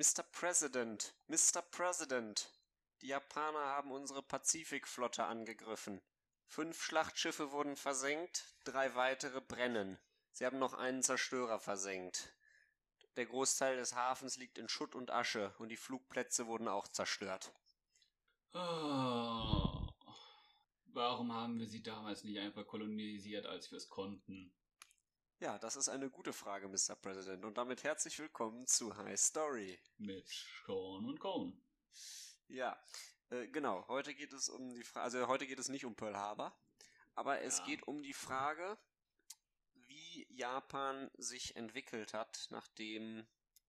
Mr. President, Mr. President. Die Japaner haben unsere Pazifikflotte angegriffen. Fünf Schlachtschiffe wurden versenkt, drei weitere brennen. Sie haben noch einen Zerstörer versenkt. Der Großteil des Hafens liegt in Schutt und Asche und die Flugplätze wurden auch zerstört. Oh. Warum haben wir sie damals nicht einfach kolonisiert, als wir es konnten? Ja, das ist eine gute Frage, Mr. President. Und damit herzlich willkommen zu High Story. Mit Sean und Cone. Ja, äh, genau. Heute geht es um die Frage, also heute geht es nicht um Pearl Harbor, aber es Ja. geht um die Frage, wie Japan sich entwickelt hat, nachdem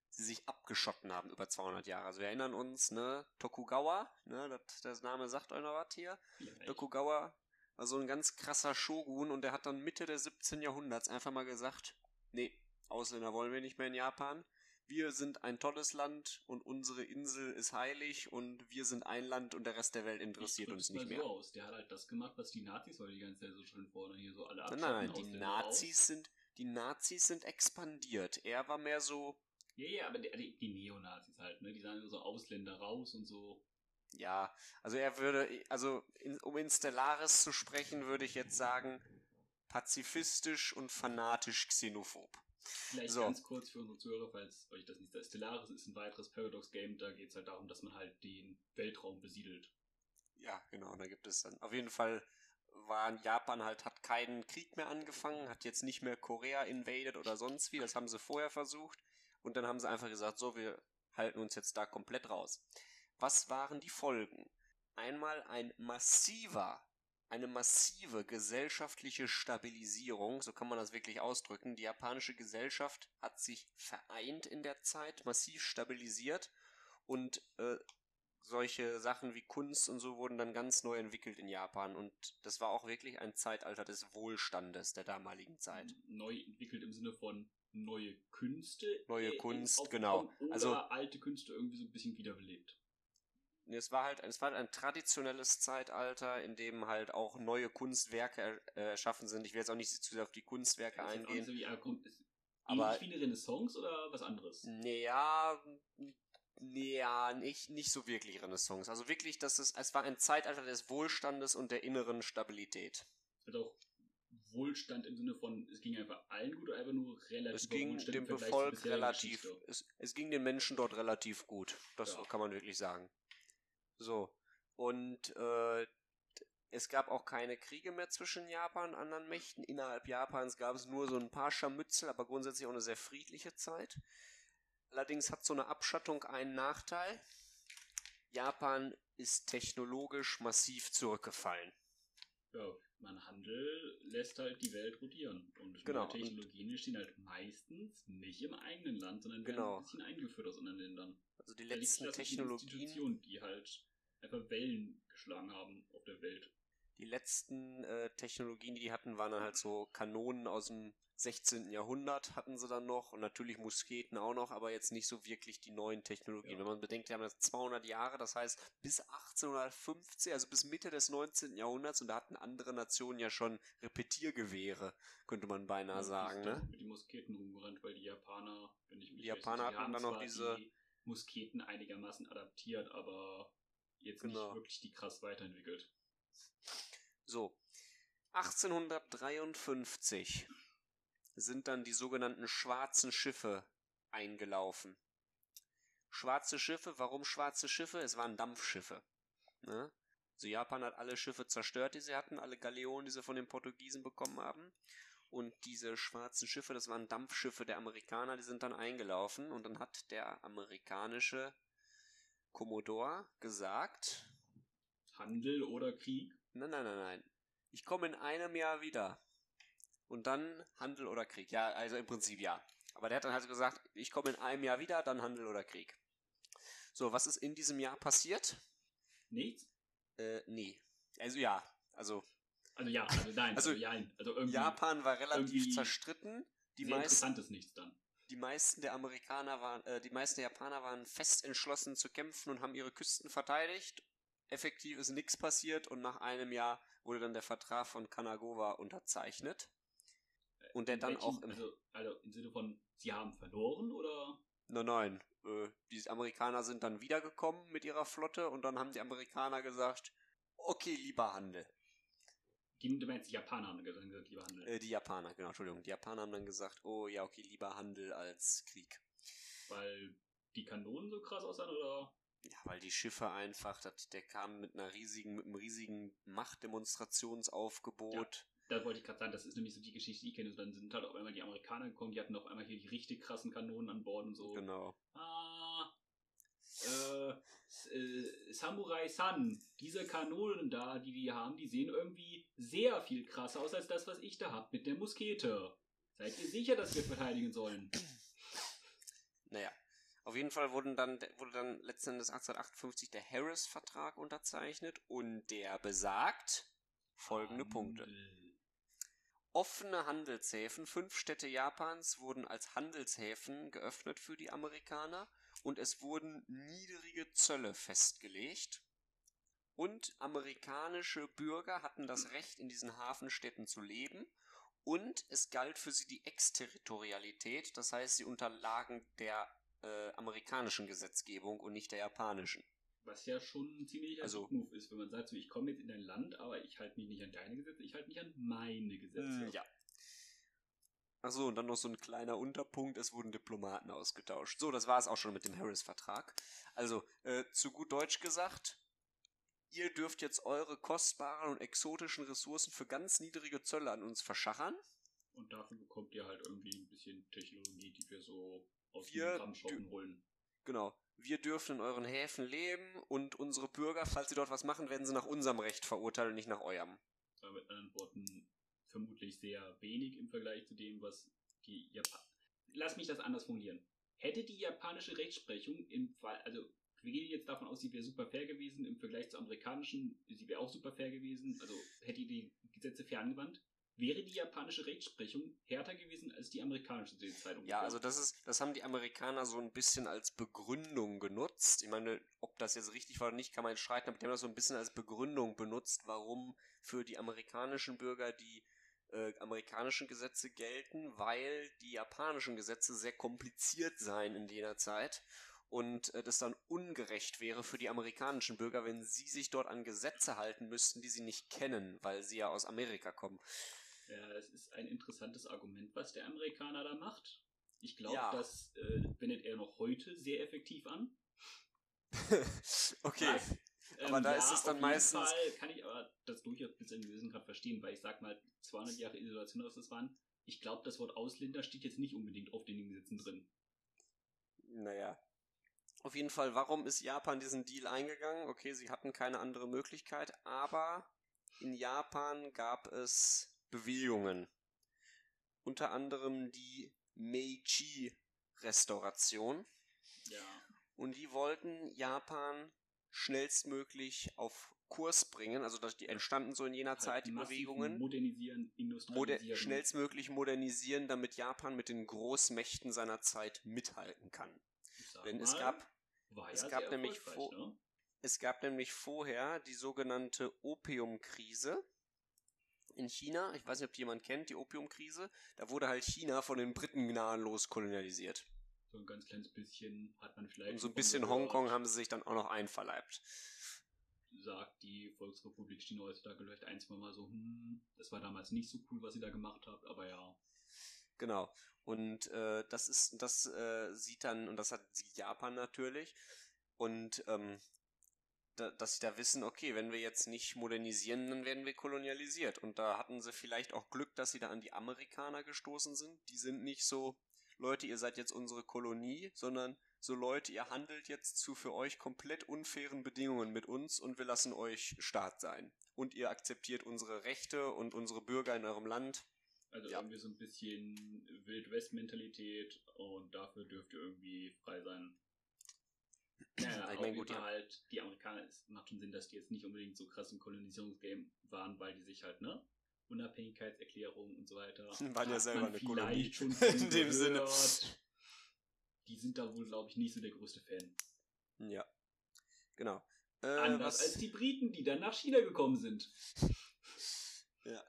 sie sich abgeschotten haben über 200 Jahre. Also wir erinnern uns, ne, Tokugawa, ne, das, der Name sagt euch noch was hier. Vielleicht. Tokugawa war so ein ganz krasser Shogun und der hat dann Mitte des 17. Jahrhunderts einfach mal gesagt, nee, Ausländer wollen wir nicht mehr in Japan. Wir sind ein tolles Land und unsere Insel ist heilig und wir sind ein Land und der Rest der Welt interessiert uns nicht mal mehr. So aus. Der hat halt das gemacht, was die Nazis heute die ganze Zeit so schön fordern. Hier so alle Nein, nein, die Nazis sind, die Nazis sind expandiert. Er war mehr so. Ja, ja, aber die, die, die Neonazis halt, ne? Die sagen so Ausländer raus und so. Ja, also er würde, also in, um in Stellaris zu sprechen, würde ich jetzt sagen, pazifistisch und fanatisch xenophob. Vielleicht So. ganz kurz für unsere Zuhörer, falls euch das nicht sagt. Stellaris ist ein weiteres Paradox-Game. Da geht es halt darum, dass man halt den Weltraum besiedelt. Ja, genau, da gibt es dann. Auf jeden Fall war Japan halt, hat keinen Krieg mehr angefangen, hat jetzt nicht mehr Korea invaded oder sonst wie, das haben sie vorher versucht. Und dann haben sie einfach gesagt, so, wir halten uns jetzt da komplett raus. Was waren die Folgen? Einmal ein massiver, eine massive gesellschaftliche Stabilisierung, so kann man das wirklich ausdrücken. Die japanische Gesellschaft hat sich vereint in der Zeit, massiv stabilisiert und äh, solche Sachen wie Kunst und so wurden dann ganz neu entwickelt in Japan und das war auch wirklich ein Zeitalter des Wohlstandes der damaligen Zeit. Neu entwickelt im Sinne von neue Künste. Neue äh, Kunst, aufkommen genau. Oder Also- alte Künste irgendwie so ein bisschen wiederbelebt. Es war halt, es war ein traditionelles Zeitalter, in dem halt auch neue Kunstwerke er, äh, erschaffen sind. Ich will jetzt auch nicht zu sehr auf die Kunstwerke Ist nicht eingehen. So wie, ah, komm, ist Aber- wie eine Renaissance oder was anderes? Naja, naja, nicht, nicht so wirklich Renaissance. Also wirklich, dass es, es war ein Zeitalter des Wohlstandes und der inneren Stabilität. Es wird auch Wohlstand im Sinne von, es ging einfach allen gut oder einfach nur relativ Es ging Wohlstand dem Bevolk relativ, es, es ging den Menschen dort relativ gut. Das Ja. kann man wirklich sagen. So. Und äh, es gab auch keine Kriege mehr zwischen Japan und anderen Mächten. Innerhalb Japans gab es nur so ein paar Scharmützel, aber grundsätzlich auch eine sehr friedliche Zeit. Allerdings hat so eine Abschattung einen Nachteil. Japan ist technologisch massiv zurückgefallen. Ja, man Handel lässt halt die Welt rotieren. Und Genau, Technologien entstehen halt meistens nicht im eigenen Land, sondern werden Genau. ein bisschen eingeführt aus anderen Ländern. Also die Da liegt letzten die Technologien. Institutionen, die halt einfach Wellen geschlagen haben auf der Welt. Die letzten äh, Technologien, die die hatten, waren dann halt so Kanonen aus dem 16. Jahrhundert hatten sie dann noch und natürlich Musketen auch noch, aber jetzt nicht so wirklich die neuen Technologien. Ja. Wenn man bedenkt, die haben das 200 Jahre, das heißt bis 1850, also bis Mitte des 19. Jahrhunderts und da hatten andere Nationen ja schon Repetiergewehre, könnte man beinahe Ja, sagen, ne? Mit den Musketen rumgerannt, weil die Japaner, wenn ich mich Die Japaner hatten dann noch diese- die Musketen einigermaßen adaptiert, aber jetzt Genau. nicht wirklich die krass weiterentwickelt. So. 1853 sind dann die sogenannten schwarzen Schiffe eingelaufen. Schwarze Schiffe, warum schwarze Schiffe? Es waren Dampfschiffe. Ne? Also Japan hat alle Schiffe zerstört, die sie hatten, alle Galeonen, die sie von den Portugiesen bekommen haben. Und diese schwarzen Schiffe, das waren Dampfschiffe der Amerikaner, die sind dann eingelaufen. Und dann hat der amerikanische Commodore gesagt, Handel oder Krieg? Nein, nein, nein, nein. Ich komme in einem Jahr wieder. Und dann Handel oder Krieg. Ja, also im Prinzip ja. Aber der hat dann halt gesagt, ich komme in einem Jahr wieder, dann Handel oder Krieg. So, was ist in diesem Jahr passiert? Nichts? Äh, nee. Also ja, also Also ja, also nein, Also, also, nein. Also irgendwie Japan war relativ zerstritten. Die meisten, interessantes Nichts dann. Die meisten der Amerikaner waren, äh, die meisten der Japaner waren fest entschlossen zu kämpfen und haben ihre Küsten verteidigt. Effektiv ist nichts passiert und nach einem Jahr wurde dann der Vertrag von Kanagawa unterzeichnet. Und der In dann welchem- auch im Also, also im Sinne von, sie haben verloren oder? Nein, nein. Äh, die Amerikaner sind dann wiedergekommen mit ihrer Flotte und dann haben die Amerikaner gesagt, okay, lieber Handel. Die, du meinst, die Japaner haben gesagt, lieber Handel. Äh, die Japaner, genau, Entschuldigung. Die Japaner haben dann gesagt, oh ja, okay, lieber Handel als Krieg. Weil die Kanonen so krass aussahen, oder? Ja, weil die Schiffe einfach, das, der kam mit einer riesigen, mit einem riesigen Machtdemonstrationsaufgebot. Ja, da wollte ich gerade sagen, das ist nämlich so die Geschichte, die ich kenne. Dann sind halt auf einmal die Amerikaner gekommen, die hatten auf einmal hier die richtig krassen Kanonen an Bord und so. Genau. Ah, äh, äh, Samurai Sun, diese Kanonen da, die die haben, die sehen irgendwie sehr viel krasser aus als das, was ich da hab mit der Muskete. Seid ihr sicher, dass wir verteidigen sollen? Naja, auf jeden Fall wurden dann, wurde dann letzten Endes 1858 der Harris-Vertrag unterzeichnet und der besagt folgende Handel. Punkte. Offene Handelshäfen, fünf Städte Japans wurden als Handelshäfen geöffnet für die Amerikaner und es wurden niedrige Zölle festgelegt. Und amerikanische Bürger hatten das Recht, in diesen Hafenstädten zu leben. Und es galt für sie die Exterritorialität, das heißt, sie unterlagen der äh, amerikanischen Gesetzgebung und nicht der japanischen. Was ja schon ein ziemlicher also, Move ist, wenn man sagt, so, ich komme jetzt in dein Land, aber ich halte mich nicht an deine Gesetze, ich halte mich an meine Gesetze. Mm, ja. Achso, und dann noch so ein kleiner Unterpunkt, es wurden Diplomaten ausgetauscht. So, das war es auch schon mit dem Harris-Vertrag. Also, äh, zu gut Deutsch gesagt, ihr dürft jetzt eure kostbaren und exotischen Ressourcen für ganz niedrige Zölle an uns verschachern. Und dafür bekommt ihr halt irgendwie ein bisschen Technologie, die wir so aus wir dem Ramschoppen holen. Genau. Wir dürfen in euren Häfen leben und unsere Bürger, falls sie dort was machen, werden sie nach unserem Recht verurteilt und nicht nach eurem. Ja, mit anderen Worten, vermutlich sehr wenig im Vergleich zu dem, was die Japan. Lass mich das anders formulieren. Hätte die japanische Rechtsprechung im Fall, also wir gehen jetzt davon aus, sie wäre super fair gewesen im Vergleich zur amerikanischen, sie wäre auch super fair gewesen, also hätte die Gesetze fair angewandt, wäre die japanische Rechtsprechung härter gewesen als die amerikanische Zeitung. Ja, also das ist, das haben die Amerikaner so ein bisschen als Begründung genutzt. Ich meine, ob das jetzt richtig war oder nicht, kann man jetzt streiten, aber die haben das so ein bisschen als Begründung benutzt, warum für die amerikanischen Bürger die äh, amerikanischen Gesetze gelten, weil die japanischen Gesetze sehr kompliziert seien in jener Zeit und äh, das dann ungerecht wäre für die amerikanischen Bürger, wenn sie sich dort an Gesetze halten müssten, die sie nicht kennen, weil sie ja aus Amerika kommen. Ja, es ist ein interessantes Argument, was der Amerikaner da macht. Ich glaube, ja. das äh, wendet er noch heute sehr effektiv an. okay. Was, ähm, aber da ja, ist es dann meistens. Fall kann ich aber das durchaus bis in gewissen Grad verstehen, weil ich sag mal, 200 Jahre Isolation, was das waren. Ich glaube, das Wort Ausländer steht jetzt nicht unbedingt auf den Gesetzen drin. Naja. Auf jeden Fall, warum ist Japan diesen Deal eingegangen? Okay, sie hatten keine andere Möglichkeit, aber in Japan gab es Bewegungen. Unter anderem die Meiji-Restauration. Ja. Und die wollten Japan schnellstmöglich auf Kurs bringen, also die entstanden so in jener halt Zeit, die Bewegungen. Modernisieren, industrialisieren. Moder schnellstmöglich modernisieren, damit Japan mit den Großmächten seiner Zeit mithalten kann. Denn mal, es gab, es gab nämlich ne? es gab nämlich vorher die sogenannte Opiumkrise in China, ich weiß nicht, ob die jemand kennt, die Opiumkrise, da wurde halt China von den Briten gnadenlos kolonialisiert. So ein ganz kleines bisschen hat man vielleicht. Und so ein bisschen Hongkong haben sie sich dann auch noch einverleibt. Sagt die Volksrepublik China heutzutage vielleicht ein, zwei Mal so, hm, das war damals nicht so cool, was sie da gemacht habt, aber ja. Genau. Und äh, das ist, das äh, sieht dann, und das hat Japan natürlich. Und ähm, da, dass sie da wissen, okay, wenn wir jetzt nicht modernisieren, dann werden wir kolonialisiert. Und da hatten sie vielleicht auch Glück, dass sie da an die Amerikaner gestoßen sind. Die sind nicht so, Leute, ihr seid jetzt unsere Kolonie, sondern so Leute, ihr handelt jetzt zu für euch komplett unfairen Bedingungen mit uns und wir lassen euch Staat sein. Und ihr akzeptiert unsere Rechte und unsere Bürger in eurem Land. Also ja. irgendwie so ein bisschen Wild-West-Mentalität und dafür dürft ihr irgendwie frei sein. Ja, ich meine, gut, ja. halt, die Amerikaner, es macht schon Sinn, dass die jetzt nicht unbedingt so krass im Kolonisierungsgame waren, weil die sich halt, ne? Unabhängigkeitserklärung und so weiter. Waren ja selber eine Kolonie. Schon in dem Sinne. Die sind da wohl, glaube ich, nicht so der größte Fan. Ja. Genau. Äh, Anders was... als die Briten, die dann nach China gekommen sind. ja.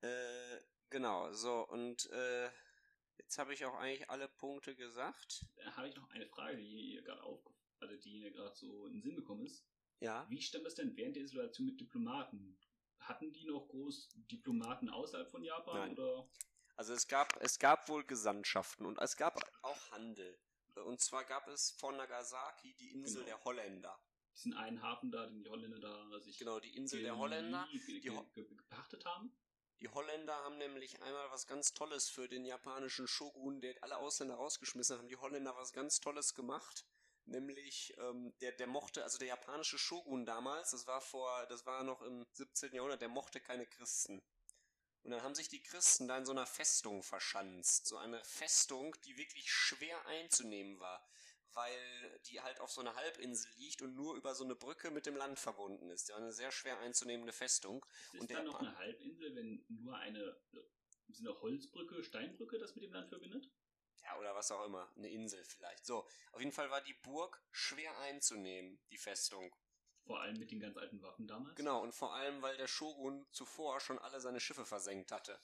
Äh, genau, so, und äh, Jetzt habe ich auch eigentlich alle Punkte gesagt. Da habe ich noch eine Frage, die gerade auf, also die mir gerade so in den Sinn gekommen ist. Ja. Wie stand das denn während der Isolation mit Diplomaten? Hatten die noch groß Diplomaten außerhalb von Japan Nein. oder? Also es gab, es gab wohl Gesandtschaften und es gab auch Handel. Und zwar gab es vor Nagasaki die Insel Genau. der Holländer. Diesen einen Hafen da, den die Holländer da sich Genau, die Insel der Holländer. Die gepachtet haben. Die Holländer haben nämlich einmal was ganz Tolles für den japanischen Shogun, der alle Ausländer rausgeschmissen hat, haben die Holländer was ganz Tolles gemacht. Nämlich, ähm, der, der mochte, also der japanische Shogun damals, das war vor, das war noch im 17. Jahrhundert, der mochte keine Christen. Und dann haben sich die Christen da in so einer Festung verschanzt. So eine Festung, die wirklich schwer einzunehmen war. Weil die halt auf so einer Halbinsel liegt und nur über so eine Brücke mit dem Land verbunden ist. Ja, eine sehr schwer einzunehmende Festung. Ist Und dann noch eine Halbinsel, wenn nur eine, eine Holzbrücke, Steinbrücke das mit dem Land verbindet? Ja, oder was auch immer. Eine Insel vielleicht. So, auf jeden Fall war die Burg schwer einzunehmen, die Festung. Vor allem mit den ganz alten Waffen damals. Genau, und vor allem, weil der Shogun zuvor schon alle seine Schiffe versenkt hatte.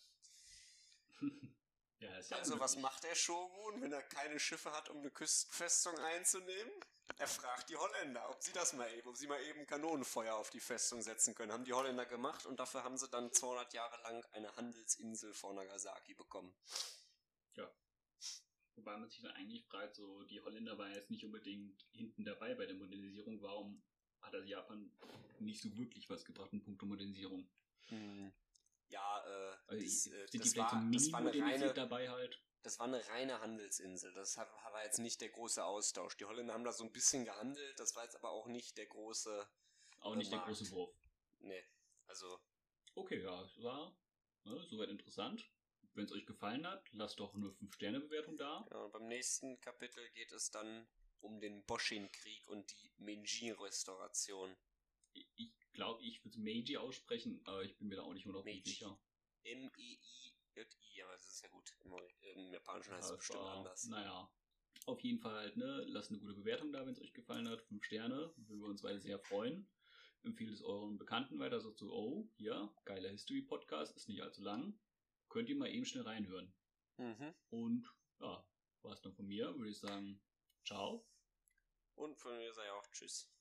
ja, ist ja Also, was unmöglich. macht der Shogun, wenn er keine Schiffe hat, um eine Küstenfestung einzunehmen? Er fragt die Holländer, ob sie das mal eben, ob sie mal eben Kanonenfeuer auf die Festung setzen können. Haben die Holländer gemacht und dafür haben sie dann 200 Jahre lang eine Handelsinsel vor Nagasaki bekommen. Wobei man sich dann eigentlich fragt, so die Holländer waren jetzt nicht unbedingt hinten dabei bei der Modernisierung. Warum hat das Japan nicht so wirklich was gebracht in puncto Modernisierung? Ja, äh, Also, das, äh, die das, so war, das war eine mini-modernisiert reine, dabei halt? Das war eine reine Handelsinsel. Das hat- war jetzt nicht der große Austausch. Die Holländer haben da so ein bisschen gehandelt, das war jetzt aber auch nicht der große. Auch nicht der Markt. große Wurf. Nee, also. Okay, ja, es war ne, soweit interessant. Wenn es euch gefallen hat, lasst doch eine 5-Sterne-Bewertung da. Ja, und beim nächsten Kapitel geht es dann um den Boshin-Krieg und die Meiji-Restauration. Ich glaube, ich würde Meiji aussprechen, aber ich bin mir da auch nicht hundertprozentig sicher. M-E-I-J-I, aber das ist ja gut. Im, Japanischen heißt es bestimmt anders. Naja. Auf jeden Fall halt, ne, lasst eine gute Bewertung da, wenn es euch gefallen hat. 5 Sterne, würden wir uns beide sehr freuen. Empfiehlt es euren Bekannten weiter, so, oh, ja, geiler History-Podcast, ist nicht allzu lang. Könnt ihr mal eben schnell reinhören. Mhm. Und ja, war es dann von mir, würde ich sagen, ciao. Und von mir sei auch Tschüss.